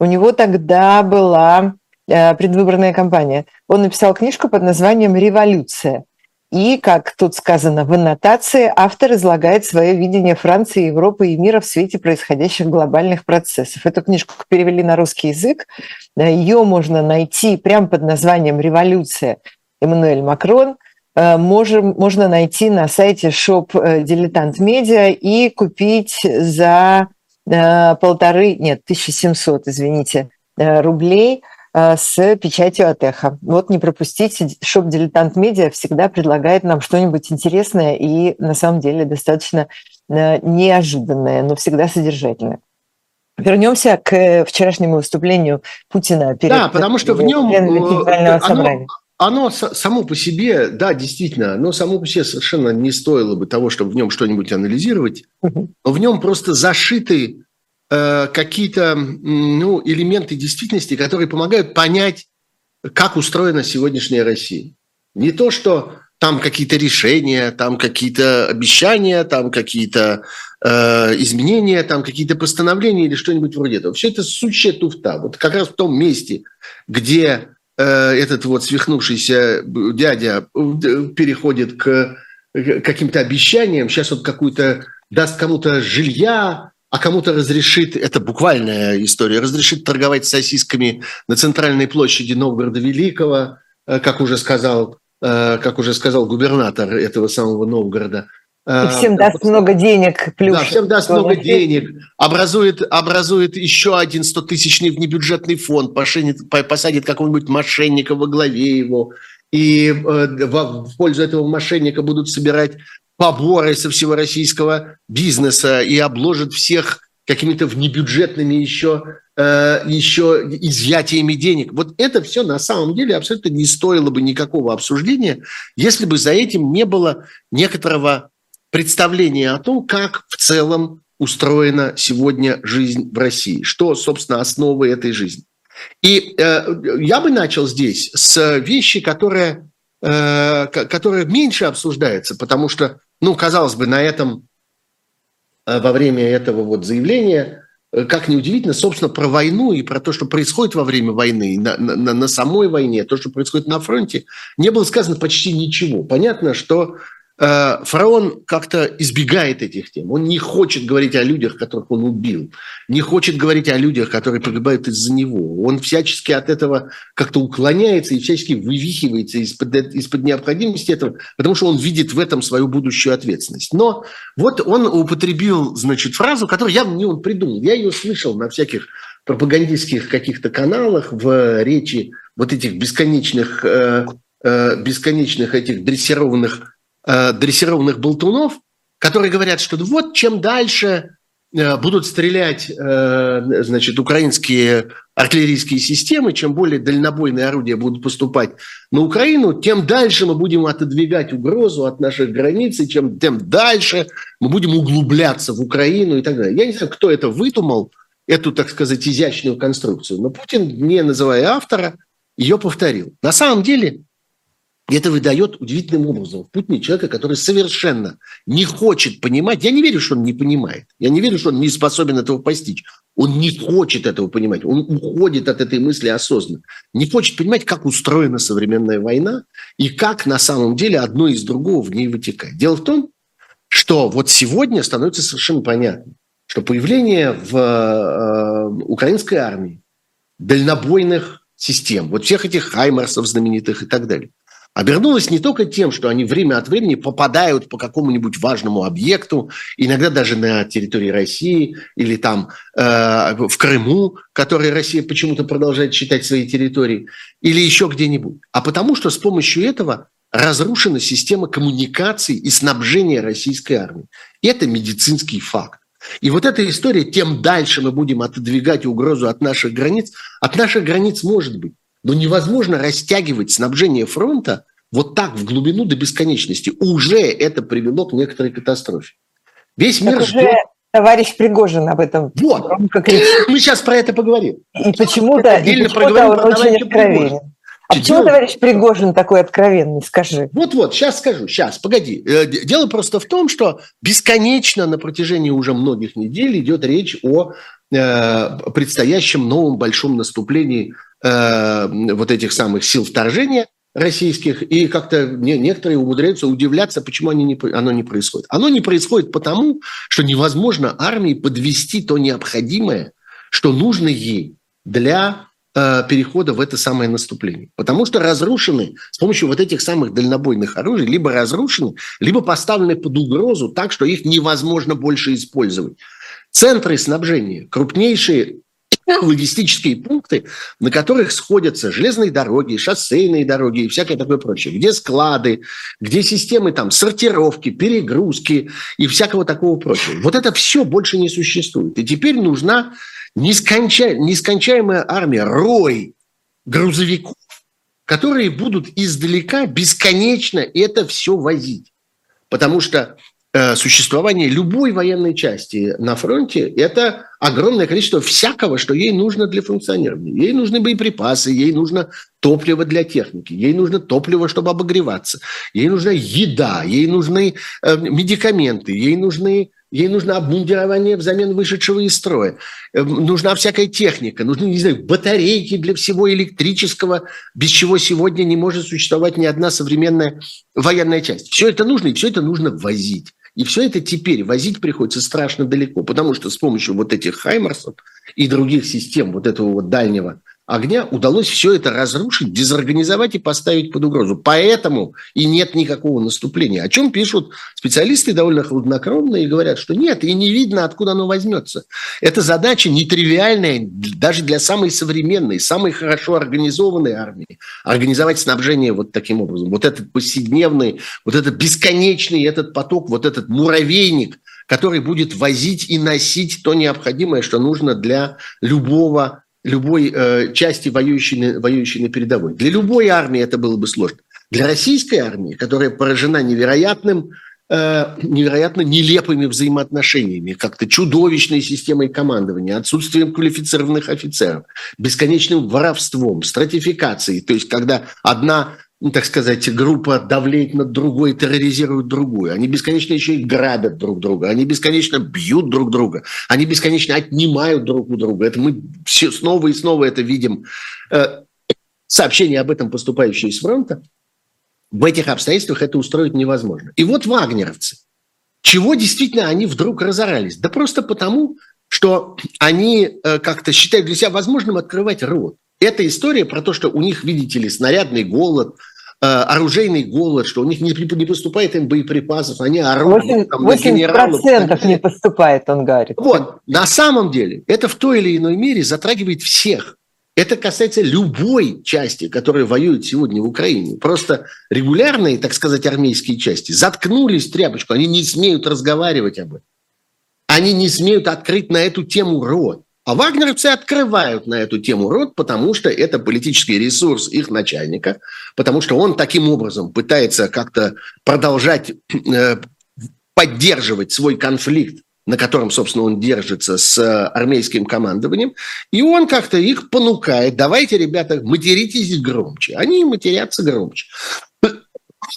У него тогда была предвыборная кампания. Он написал книжку под названием «Революция». И, как тут сказано в аннотации, автор излагает свое видение Франции, Европы и мира в свете происходящих глобальных процессов. Эту книжку перевели на русский язык. Ее можно найти прямо под названием «Революция» Эммануэль Макрон. Можем, можно найти на сайте Shop Дилетант Медиа и купить за полторы, нет, 1700, извините, рублей – Э, с печатью от эхо. Вот не пропустите, Shop «Дилетант Медиа» всегда предлагает нам что-нибудь интересное и на самом деле достаточно э, неожиданное, но всегда содержательное. Вернемся к вчерашнему выступлению Путина перед Да, потому что в нем э, оно, оно само по себе, да, действительно, оно само по себе совершенно не стоило бы того, чтобы в нем что-нибудь анализировать. Но в нем просто зашиты Э, какие-то ну, элементы действительности, которые помогают понять, как устроена сегодняшняя Россия. Не то, что там какие-то решения, там какие-то обещания, там какие-то э, изменения, там какие-то постановления или что-нибудь вроде этого. Все это сущая туфта. Вот как раз в том месте, где э, этот вот свихнувшийся дядя э, переходит к каким-то обещаниям, сейчас он какую-то даст кому-то жилья, а кому-то разрешит, это буквальная история, разрешит торговать сосисками на центральной площади Новгорода Великого, э, как уже сказал, э, как уже сказал губернатор этого самого Новгорода. И всем даст вот, много денег. Плюс да, всем даст много денег. Образует, образует еще один 100-тысячный внебюджетный фонд, посадит, посадит какого-нибудь мошенника во главе его. И э, в пользу этого мошенника будут собирать поборы со всего российского бизнеса и обложит всех какими-то внебюджетными еще, э, еще изъятиями денег. Вот это все на самом деле абсолютно не стоило бы никакого обсуждения, если бы за этим не было некоторого представления о том, как в целом устроена сегодня жизнь в России, что, собственно, основы этой жизни. И э, я бы начал здесь с вещи, которая, э, которая меньше обсуждается, потому что ну, казалось бы, на этом, э, во время этого вот заявления, э, как неудивительно, собственно, про войну и про то, что происходит во время войны, на, на, на самой войне, то, что происходит на фронте, не было сказано почти ничего. Понятно, что фараон как-то избегает этих тем. Он не хочет говорить о людях, которых он убил, не хочет говорить о людях, которые погибают из-за него. Он всячески от этого как-то уклоняется и всячески вывихивается из-под, из-под необходимости этого, потому что он видит в этом свою будущую ответственность. Но вот он употребил, значит, фразу, которую явно не он придумал. Я ее слышал на всяких пропагандистских каких-то каналах в речи вот этих бесконечных, э, э, бесконечных этих дрессированных э, дрессированных болтунов, которые говорят, что вот чем дальше э, будут стрелять э, значит, украинские артиллерийские системы, чем более дальнобойные орудия будут поступать на Украину, тем дальше мы будем отодвигать угрозу от наших границ, и чем тем дальше мы будем углубляться в Украину и так далее. Я не знаю, кто это выдумал, эту, так сказать, изящную конструкцию, но Путин, не называя автора, ее повторил. На самом деле и это выдает удивительным образом в Путине человека, который совершенно не хочет понимать. Я не верю, что он не понимает. Я не верю, что он не способен этого постичь. Он не хочет этого понимать. Он уходит от этой мысли осознанно. Не хочет понимать, как устроена современная война и как на самом деле одно из другого в ней вытекает. Дело в том, что вот сегодня становится совершенно понятно, что появление в э, украинской армии дальнобойных систем, вот всех этих хаймерсов знаменитых и так далее, обернулось не только тем, что они время от времени попадают по какому-нибудь важному объекту, иногда даже на территории России или там э, в Крыму, который Россия почему-то продолжает считать своей территорией, или еще где-нибудь, а потому что с помощью этого разрушена система коммуникаций и снабжения российской армии. И это медицинский факт. И вот эта история, тем дальше мы будем отодвигать угрозу от наших границ, от наших границ может быть. Но невозможно растягивать снабжение фронта вот так в глубину до бесконечности. Уже это привело к некоторой катастрофе. Весь мир Так уже ждет. товарищ Пригожин об этом Вот. громко кричит. Мы сейчас про это поговорим. И почему-то, и почему-то проговорим он очень откровенен. А почему делать? товарищ Пригожин такой откровенный, скажи? Вот-вот, сейчас скажу, сейчас, погоди. Э, Дело просто в том, что бесконечно на протяжении уже многих недель идет речь о э, предстоящем новом большом наступлении э, вот этих самых сил вторжения российских, и как-то не- некоторые умудряются удивляться, почему они не, оно не происходит. Оно не происходит потому, что невозможно армии подвести то необходимое, что нужно ей для э, перехода в это самое наступление. Потому что разрушены с помощью вот этих самых дальнобойных оружий, либо разрушены, либо поставлены под угрозу так, что их невозможно больше использовать. Центры снабжения, крупнейшие логистические пункты, на которых сходятся железные дороги, шоссейные дороги и всякое такое прочее, где склады, где системы там сортировки, перегрузки и всякого такого прочего. Вот это все больше не существует. И теперь нужна несконча... нескончаемая армия, рой грузовиков, которые будут издалека бесконечно это все возить. Потому что э, существование любой военной части на фронте – это огромное количество всякого, что ей нужно для функционирования. Ей нужны боеприпасы, ей нужно топливо для техники, ей нужно топливо, чтобы обогреваться, ей нужна еда, ей нужны э, медикаменты, ей нужны Ей нужно обмундирование взамен вышедшего из строя. Э, Нужна всякая техника, нужны, не знаю, батарейки для всего электрического, без чего сегодня не может существовать ни одна современная военная часть. Все это нужно, и все это нужно возить. И все это теперь возить приходится страшно далеко, потому что с помощью вот этих хаймарсов и других систем вот этого вот дальнего огня удалось все это разрушить, дезорганизовать и поставить под угрозу. Поэтому и нет никакого наступления. О чем пишут специалисты довольно хладнокровно и говорят, что нет, и не видно, откуда оно возьмется. Это задача нетривиальная даже для самой современной, самой хорошо организованной армии. Организовать снабжение вот таким образом. Вот этот повседневный, вот этот бесконечный этот поток, вот этот муравейник, который будет возить и носить то необходимое, что нужно для любого любой э, части, воюющей воюющей на передовой. Для любой армии это было бы сложно. Для российской армии, которая поражена невероятным, э, невероятно нелепыми взаимоотношениями, как-то чудовищной системой командования, отсутствием квалифицированных офицеров, бесконечным воровством, стратификацией, то есть когда одна так сказать, группа давлеет над другой, терроризирует другую. Они бесконечно еще и грабят друг друга, они бесконечно бьют друг друга, они бесконечно отнимают друг у друга. Это мы все снова и снова это видим. Э, Сообщения об этом, поступающие с фронта, в этих обстоятельствах это устроить невозможно. И вот вагнеровцы. Чего действительно они вдруг разорались? Да просто потому, что они э, как-то считают для себя возможным открывать рот. Это история про то, что у них, видите ли, снарядный голод, оружейный голод, что у них не, не поступает им боеприпасов, они орут. 80%, там, на генералов. 80% не поступает, он говорит. Вот, на самом деле, это в той или иной мере затрагивает всех. Это касается любой части, которая воюет сегодня в Украине. Просто регулярные, так сказать, армейские части заткнулись в тряпочку, они не смеют разговаривать об этом. Они не смеют открыть на эту тему рот. А вагнеровцы открывают на эту тему рот, потому что это политический ресурс их начальника, потому что он таким образом пытается как-то продолжать э, поддерживать свой конфликт, на котором, собственно, он держится с армейским командованием, и он как-то их понукает, давайте, ребята, материтесь громче. Они матерятся громче.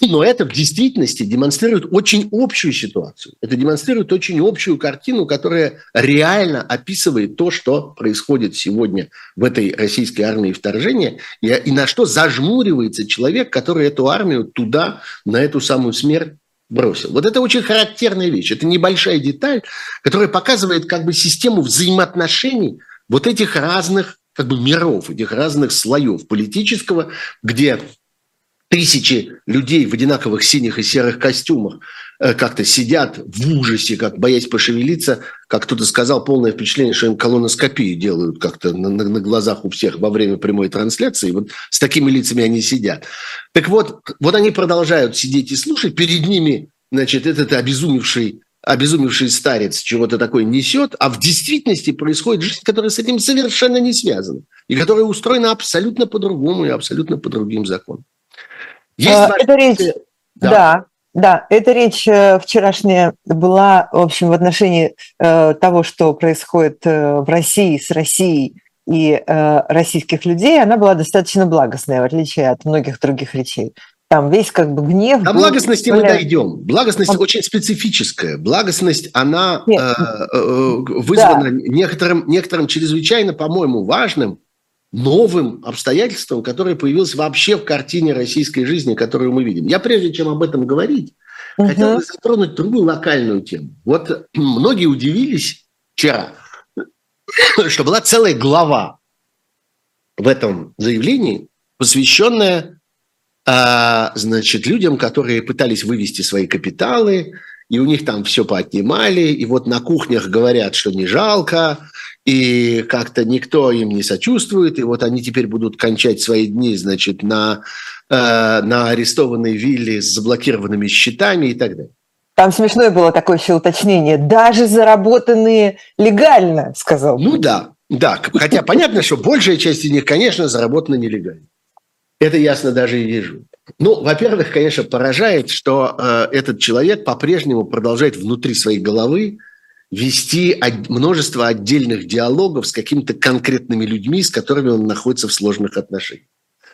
Но это в действительности демонстрирует очень общую ситуацию. Это демонстрирует очень общую картину, которая реально описывает то, что происходит сегодня в этой российской армии вторжения, и, и на что зажмуривается человек, который эту армию туда, на эту самую смерть бросил. Вот это очень характерная вещь. Это небольшая деталь, которая показывает как бы систему взаимоотношений вот этих разных как бы миров, этих разных слоев политического, где тысячи людей в одинаковых синих и серых костюмах э, как-то сидят в ужасе, как боясь пошевелиться, как кто-то сказал, полное впечатление, что им колоноскопию делают как-то на, на, на глазах у всех во время прямой трансляции. Вот с такими лицами они сидят. Так вот, вот они продолжают сидеть и слушать. Перед ними, значит, этот обезумевший обезумевший старец чего-то такое несет, а в действительности происходит жизнь, которая с этим совершенно не связана, и которая устроена абсолютно по-другому и абсолютно по другим законам. Есть а, это речь, да. да, Да, эта речь э, вчерашняя была, в общем, в отношении э, того, что происходит э, в России с Россией и э, российских людей, она была достаточно благостная, в отличие от многих других речей. Там весь как бы гнев. До благостности мы дойдем. Благостность Он... очень специфическая. Благостность, она э, э, вызвана да. некоторым, некоторым чрезвычайно, по-моему, важным новым обстоятельством, которое появилось вообще в картине российской жизни, которую мы видим. Я прежде чем об этом говорить, угу. хотел бы затронуть другую локальную тему. Вот многие удивились вчера, что была целая глава в этом заявлении, посвященная а, значит, людям, которые пытались вывести свои капиталы, и у них там все поотнимали, и вот на кухнях говорят, что не жалко, и как-то никто им не сочувствует, и вот они теперь будут кончать свои дни, значит, на, э, на арестованной вилле с заблокированными счетами и так далее. Там смешное было такое еще уточнение. Даже заработанные легально, сказал. Ну да, да. Хотя понятно, что большая часть из них, конечно, заработана нелегально. Это ясно даже и вижу. Ну, во-первых, конечно, поражает, что э, этот человек по-прежнему продолжает внутри своей головы вести множество отдельных диалогов с какими-то конкретными людьми, с которыми он находится в сложных отношениях.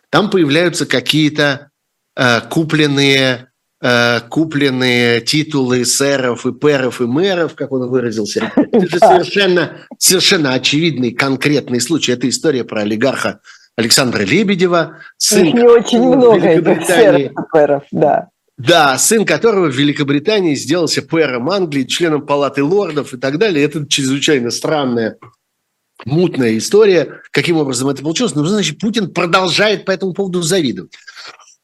Там появляются какие-то э, купленные, э, купленные титулы сэров и перов и мэров, как он выразился. Это же совершенно, совершенно очевидный конкретный случай. Это история про олигарха Александра Лебедева, сын Их не очень много этих сэров и перов, да. Да, сын которого в Великобритании сделался пэром Англии, членом палаты лордов и так далее. Это чрезвычайно странная, мутная история. Каким образом это получилось? Ну, значит, Путин продолжает по этому поводу завидовать.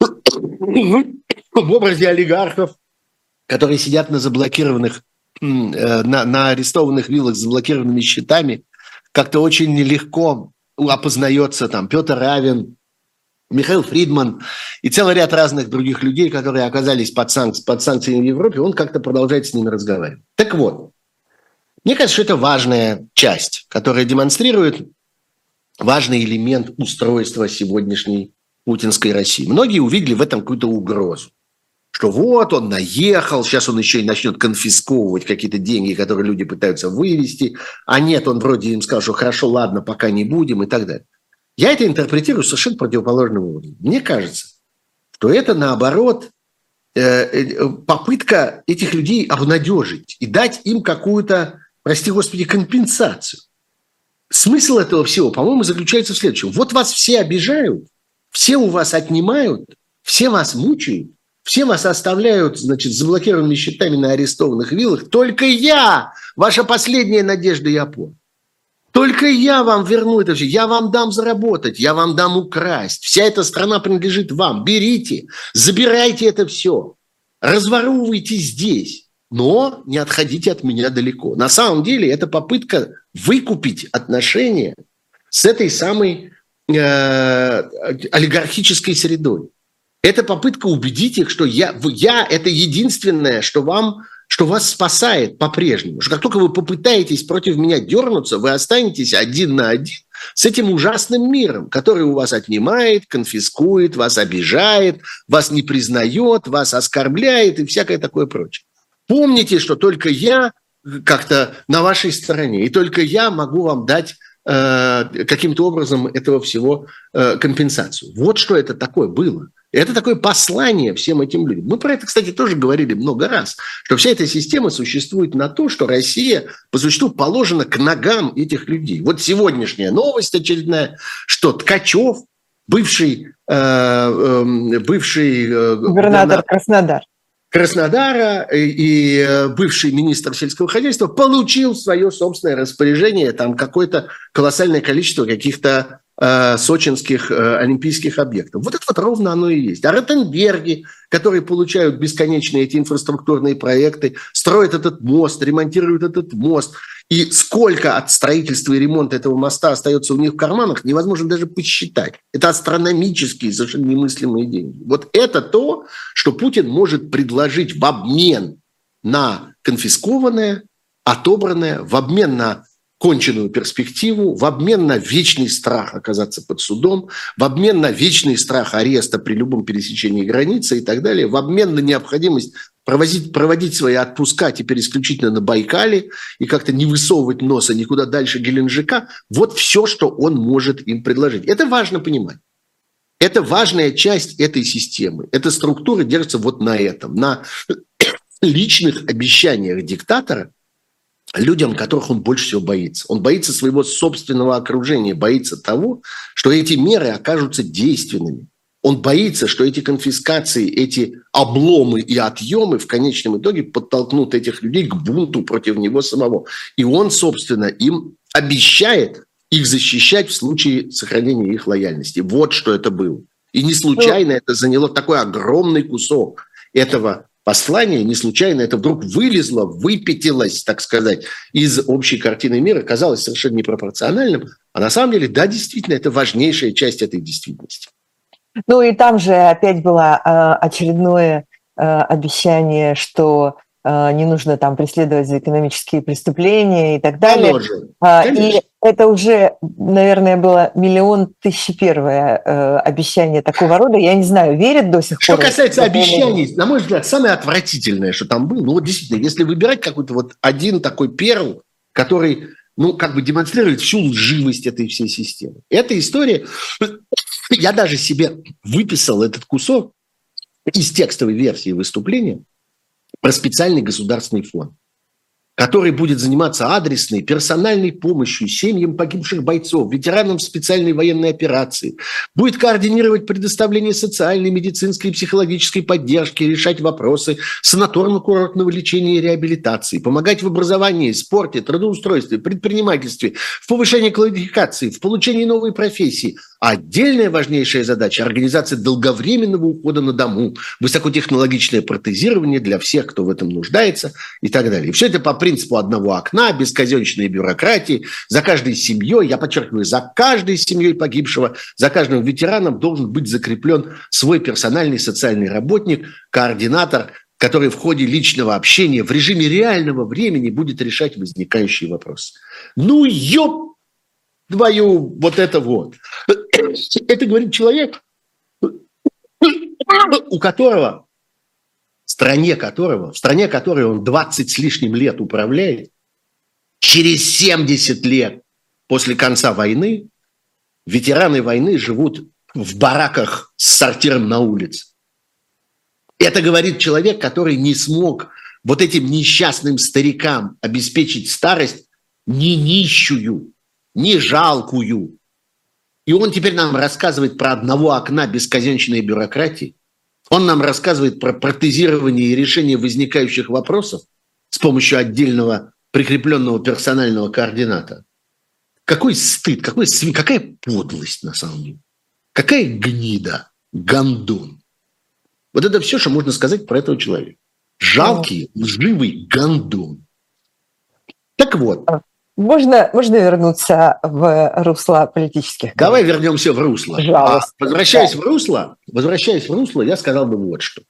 В образе олигархов, которые сидят на заблокированных, э, на, на арестованных виллах с заблокированными счетами, как-то очень нелегко опознается там Петр Равин, Михаил Фридман и целый ряд разных других людей, которые оказались под, санк- под санкциями в Европе, он как-то продолжает с ними разговаривать. Так вот, мне кажется, что это важная часть, которая демонстрирует важный элемент устройства сегодняшней путинской России. Многие увидели в этом какую-то угрозу. Что вот он наехал, сейчас он еще и начнет конфисковывать какие-то деньги, которые люди пытаются вывести. А нет, он вроде им сказал, что хорошо, ладно, пока не будем и так далее. Я это интерпретирую совершенно противоположным образом. Мне кажется, что это наоборот э, э, попытка этих людей обнадежить и дать им какую-то, прости господи, компенсацию. Смысл этого всего, по-моему, заключается в следующем. Вот вас все обижают, все у вас отнимают, все вас мучают, все вас оставляют, значит, с заблокированными счетами на арестованных виллах. Только я, ваша последняя надежда и опора. Только я вам верну это все. Я вам дам заработать, я вам дам украсть. Вся эта страна принадлежит вам. Берите, забирайте это все. Разворовывайте здесь. Но не отходите от меня далеко. На самом деле это попытка выкупить отношения с этой самой э, олигархической средой. Это попытка убедить их, что я, я – это единственное, что вам что вас спасает по-прежнему. Что как только вы попытаетесь против меня дернуться, вы останетесь один на один с этим ужасным миром, который у вас отнимает, конфискует, вас обижает, вас не признает, вас оскорбляет и всякое такое прочее. Помните, что только я как-то на вашей стороне, и только я могу вам дать каким-то образом этого всего э, компенсацию. Вот что это такое было. Это такое послание всем этим людям. Мы про это, кстати, тоже говорили много раз, что вся эта система существует на то, что Россия по существу положена к ногам этих людей. Вот сегодняшняя новость очередная, что Ткачев, бывший, э, э, бывший э, губернатор Краснодар. Краснодара и э, бывший министр сельского хозяйства получил свое собственное распоряжение там какое-то колоссальное количество каких-то Э, сочинских э, олимпийских объектов. Вот это вот ровно оно и есть. А Ротенберги, которые получают бесконечные эти инфраструктурные проекты, строят этот мост, ремонтируют этот мост. И сколько от строительства и ремонта этого моста остается у них в карманах, невозможно даже посчитать. Это астрономические, совершенно немыслимые деньги. Вот это то, что Путин может предложить в обмен на конфискованное, отобранное, в обмен на конченую перспективу, в обмен на вечный страх оказаться под судом, в обмен на вечный страх ареста при любом пересечении границы и так далее, в обмен на необходимость проводить, проводить свои отпуска теперь исключительно на Байкале и как-то не высовывать носа никуда дальше Геленджика, вот все, что он может им предложить. Это важно понимать. Это важная часть этой системы. Эта структура держится вот на этом, на личных обещаниях диктатора людям, которых он больше всего боится. Он боится своего собственного окружения, боится того, что эти меры окажутся действенными. Он боится, что эти конфискации, эти обломы и отъемы в конечном итоге подтолкнут этих людей к бунту против него самого. И он, собственно, им обещает их защищать в случае сохранения их лояльности. Вот что это было. И не случайно это заняло такой огромный кусок этого послание не случайно это вдруг вылезло, выпятилось, так сказать, из общей картины мира, казалось совершенно непропорциональным. А на самом деле, да, действительно, это важнейшая часть этой действительности. Ну и там же опять было а, очередное а, обещание, что а, не нужно там преследовать за экономические преступления и так далее. Конечно. И это уже, наверное, было миллион тысяч первое э, обещание такого рода. Я не знаю, верят до сих что пор. Что касается обещаний, на мой взгляд, самое отвратительное, что там было, ну вот действительно, если выбирать какой-то вот один такой перл, который, ну, как бы демонстрирует всю лживость этой всей системы. Эта история, я даже себе выписал этот кусок из текстовой версии выступления про специальный государственный фонд который будет заниматься адресной, персональной помощью семьям погибших бойцов, ветеранам специальной военной операции, будет координировать предоставление социальной, медицинской и психологической поддержки, решать вопросы санаторно-курортного лечения и реабилитации, помогать в образовании, спорте, трудоустройстве, предпринимательстве, в повышении квалификации, в получении новой профессии. Отдельная важнейшая задача – организация долговременного ухода на дому, высокотехнологичное протезирование для всех, кто в этом нуждается и так далее. И все это по принципу одного окна, без казенщины бюрократии. За каждой семьей, я подчеркиваю, за каждой семьей погибшего, за каждым ветераном должен быть закреплен свой персональный социальный работник, координатор, который в ходе личного общения в режиме реального времени будет решать возникающие вопросы. Ну, ёп твою вот это вот. Это говорит человек, у которого стране которого, в стране которой он 20 с лишним лет управляет, через 70 лет после конца войны ветераны войны живут в бараках с сортиром на улице. Это говорит человек, который не смог вот этим несчастным старикам обеспечить старость не нищую, не жалкую. И он теперь нам рассказывает про одного окна без казенщины бюрократии. Он нам рассказывает про протезирование и решение возникающих вопросов с помощью отдельного прикрепленного персонального координата. Какой стыд, какой, какая подлость на самом деле. Какая гнида, гандон. Вот это все, что можно сказать про этого человека. Жалкий, лживый гандон. Так вот, можно, можно вернуться в русло политических? Давай вернемся в русло. А, возвращаясь да. в русло, возвращаясь в русло, я сказал бы вот что.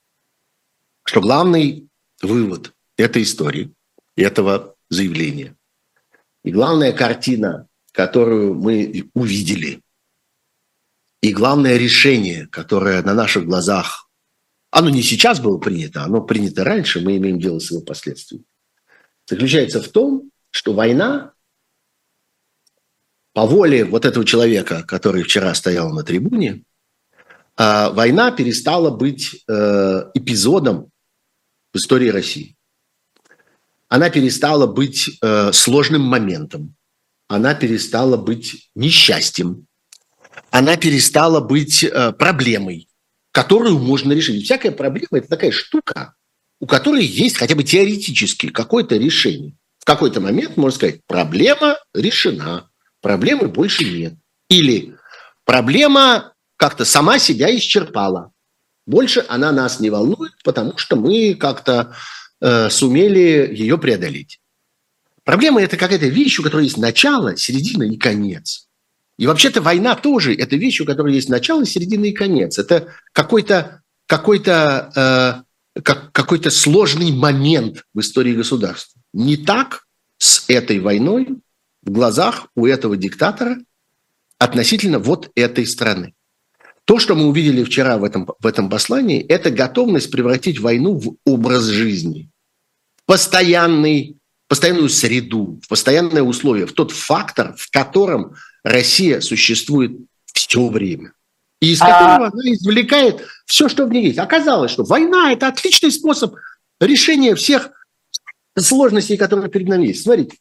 Что главный вывод этой истории, этого заявления, и главная картина, которую мы увидели, и главное решение, которое на наших глазах, оно не сейчас было принято, оно принято раньше, мы имеем дело с его последствиями, заключается в том, что война по воле вот этого человека, который вчера стоял на трибуне, а, война перестала быть э, эпизодом в истории России. Она перестала быть э, сложным моментом. Она перестала быть несчастьем. Она перестала быть э, проблемой, которую можно решить. Всякая проблема – это такая штука, у которой есть хотя бы теоретически какое-то решение. В какой-то момент можно сказать, проблема решена проблемы больше нет. Или проблема как-то сама себя исчерпала. Больше она нас не волнует, потому что мы как-то э, сумели ее преодолеть. Проблема – это какая-то вещь, у которой есть начало, середина и конец. И вообще-то война тоже – это вещь, у которой есть начало, середина и конец. Это какой-то какой э, как, какой сложный момент в истории государства. Не так с этой войной, в глазах у этого диктатора относительно вот этой страны. То, что мы увидели вчера в этом, в этом послании, это готовность превратить войну в образ жизни, постоянный, постоянную среду, в постоянное условие, в тот фактор, в котором Россия существует все время. И из которого а... она извлекает все, что в ней есть. Оказалось, что война – это отличный способ решения всех сложностей, которые перед нами есть. Смотрите,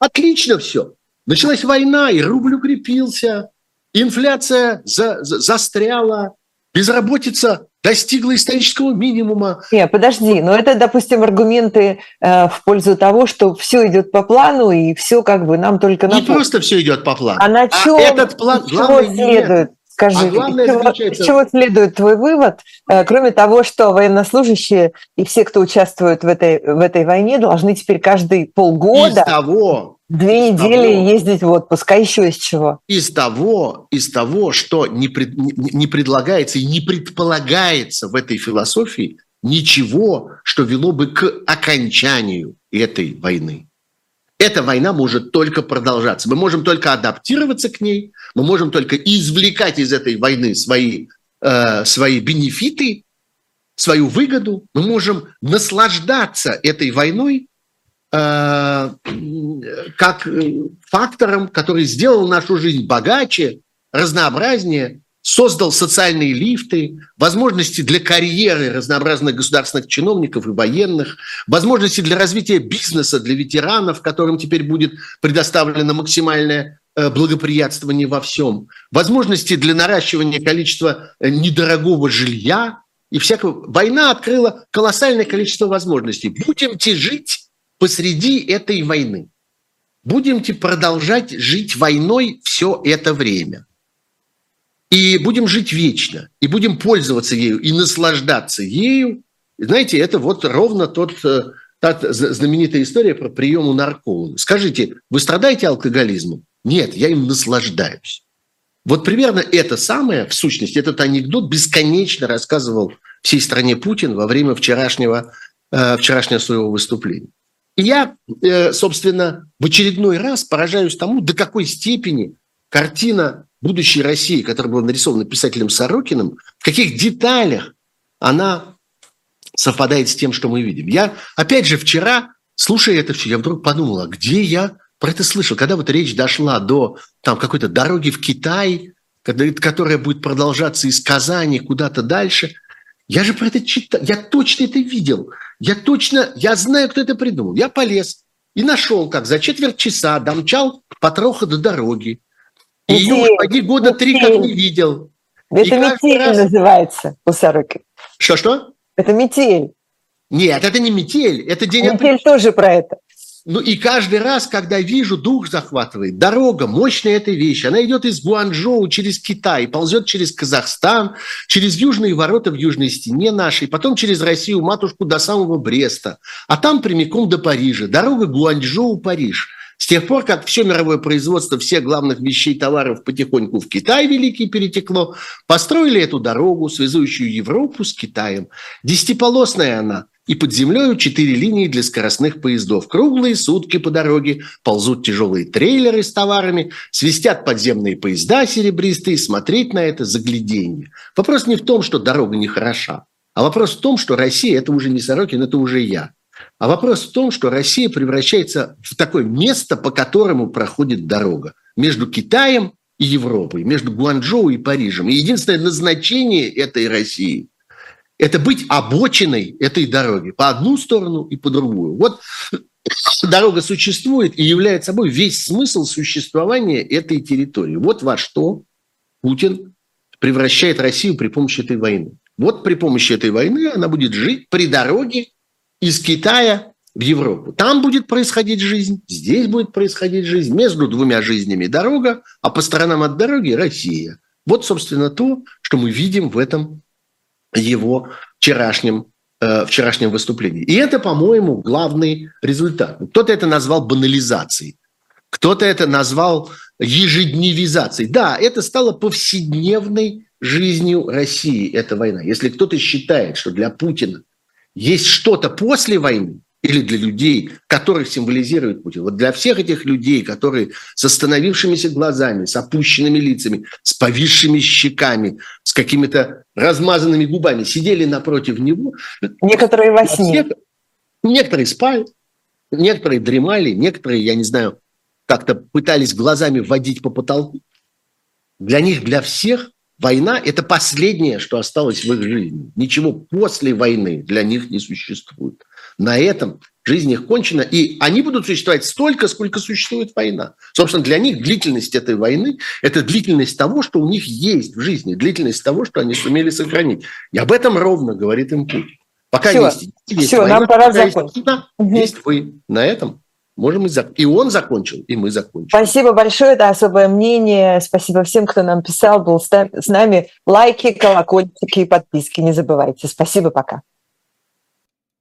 отлично все. Началась война, и рубль укрепился, инфляция за, за, застряла, безработица достигла исторического минимума. Не, подожди, но это, допустим, аргументы э, в пользу того, что все идет по плану и все как бы нам только на Не просто все идет по плану. А на чем, а этот план чего следует? Скажи, а главное чего, заключается... чего следует твой вывод, э, кроме того, что военнослужащие и все, кто участвует в этой, в этой войне, должны теперь каждые полгода... Из того, Две недели того, ездить в отпуск, а еще из чего? Из того, из того что не, пред, не предлагается и не предполагается в этой философии ничего, что вело бы к окончанию этой войны. Эта война может только продолжаться. Мы можем только адаптироваться к ней, мы можем только извлекать из этой войны свои, э, свои бенефиты, свою выгоду. Мы можем наслаждаться этой войной Э, как фактором, который сделал нашу жизнь богаче, разнообразнее, создал социальные лифты, возможности для карьеры разнообразных государственных чиновников и военных, возможности для развития бизнеса для ветеранов, которым теперь будет предоставлено максимальное э, благоприятствование во всем, возможности для наращивания количества э, недорогого жилья и всякого. Война открыла колоссальное количество возможностей. Будемте жить посреди этой войны. Будемте продолжать жить войной все это время. И будем жить вечно, и будем пользоваться ею, и наслаждаться ею. Знаете, это вот ровно тот, э, та знаменитая история про прием у нарколога. Скажите, вы страдаете алкоголизмом? Нет, я им наслаждаюсь. Вот примерно это самое, в сущности, этот анекдот бесконечно рассказывал всей стране Путин во время вчерашнего, э, вчерашнего своего выступления. И я, э, собственно, в очередной раз поражаюсь тому, до какой степени картина будущей России, которая была нарисована писателем Сорокиным, в каких деталях она совпадает с тем, что мы видим. Я, опять же, вчера, слушая это все, я вдруг подумал, а где я про это слышал? Когда вот речь дошла до там, какой-то дороги в Китай, которая будет продолжаться из Казани куда-то дальше – я же про это читал, я точно это видел. Я точно, я знаю, кто это придумал. Я полез и нашел, как за четверть часа домчал Патроха до дороги. И ее уж поди года три как не видел. Это и метель раз... называется у сороки. Что-что? Это метель. Нет, это не метель, это день... Метель тоже про это. Ну и каждый раз, когда вижу, дух захватывает. Дорога, мощная эта вещь. Она идет из Гуанчжоу через Китай, ползет через Казахстан, через южные ворота в южной стене нашей, потом через Россию, матушку до самого Бреста, а там прямиком до Парижа. Дорога Гуанчжоу-Париж. С тех пор, как все мировое производство всех главных вещей, товаров потихоньку в Китай великий перетекло, построили эту дорогу, связующую Европу с Китаем. Десятиполосная она – и под землей четыре линии для скоростных поездов. Круглые сутки по дороге ползут тяжелые трейлеры с товарами, свистят подземные поезда серебристые, смотреть на это загляденье. Вопрос не в том, что дорога нехороша, а вопрос в том, что Россия – это уже не Сорокин, это уже я. А вопрос в том, что Россия превращается в такое место, по которому проходит дорога между Китаем и Европой, между Гуанчжоу и Парижем. И единственное назначение этой России – это быть обочиной этой дороги по одну сторону и по другую. Вот дорога существует и является собой весь смысл существования этой территории. Вот во что Путин превращает Россию при помощи этой войны. Вот при помощи этой войны она будет жить при дороге из Китая в Европу. Там будет происходить жизнь, здесь будет происходить жизнь. Между двумя жизнями дорога, а по сторонам от дороги Россия. Вот, собственно, то, что мы видим в этом его вчерашнем, э, вчерашнем выступлении. И это, по-моему, главный результат. Кто-то это назвал банализацией, кто-то это назвал ежедневизацией. Да, это стало повседневной жизнью России, эта война. Если кто-то считает, что для Путина есть что-то после войны, или для людей, которых символизирует Путин. Вот для всех этих людей, которые с остановившимися глазами, с опущенными лицами, с повисшими щеками, с какими-то размазанными губами сидели напротив него. Некоторые во сне. Всех, некоторые спали, некоторые дремали, некоторые, я не знаю, как-то пытались глазами водить по потолку. Для них, для всех война – это последнее, что осталось в их жизни. Ничего после войны для них не существует. На этом жизнь их кончена, и они будут существовать столько, сколько существует война. Собственно, для них длительность этой войны – это длительность того, что у них есть в жизни, длительность того, что они сумели сохранить. И об этом ровно говорит им Путин. Пока все, есть, есть все, война, нам пора закончить. Есть, угу. есть вы. На этом можем и, зак... и он закончил, и мы закончим. Спасибо большое, это особое мнение. Спасибо всем, кто нам писал, был с нами. Лайки, колокольчики и подписки не забывайте. Спасибо, пока.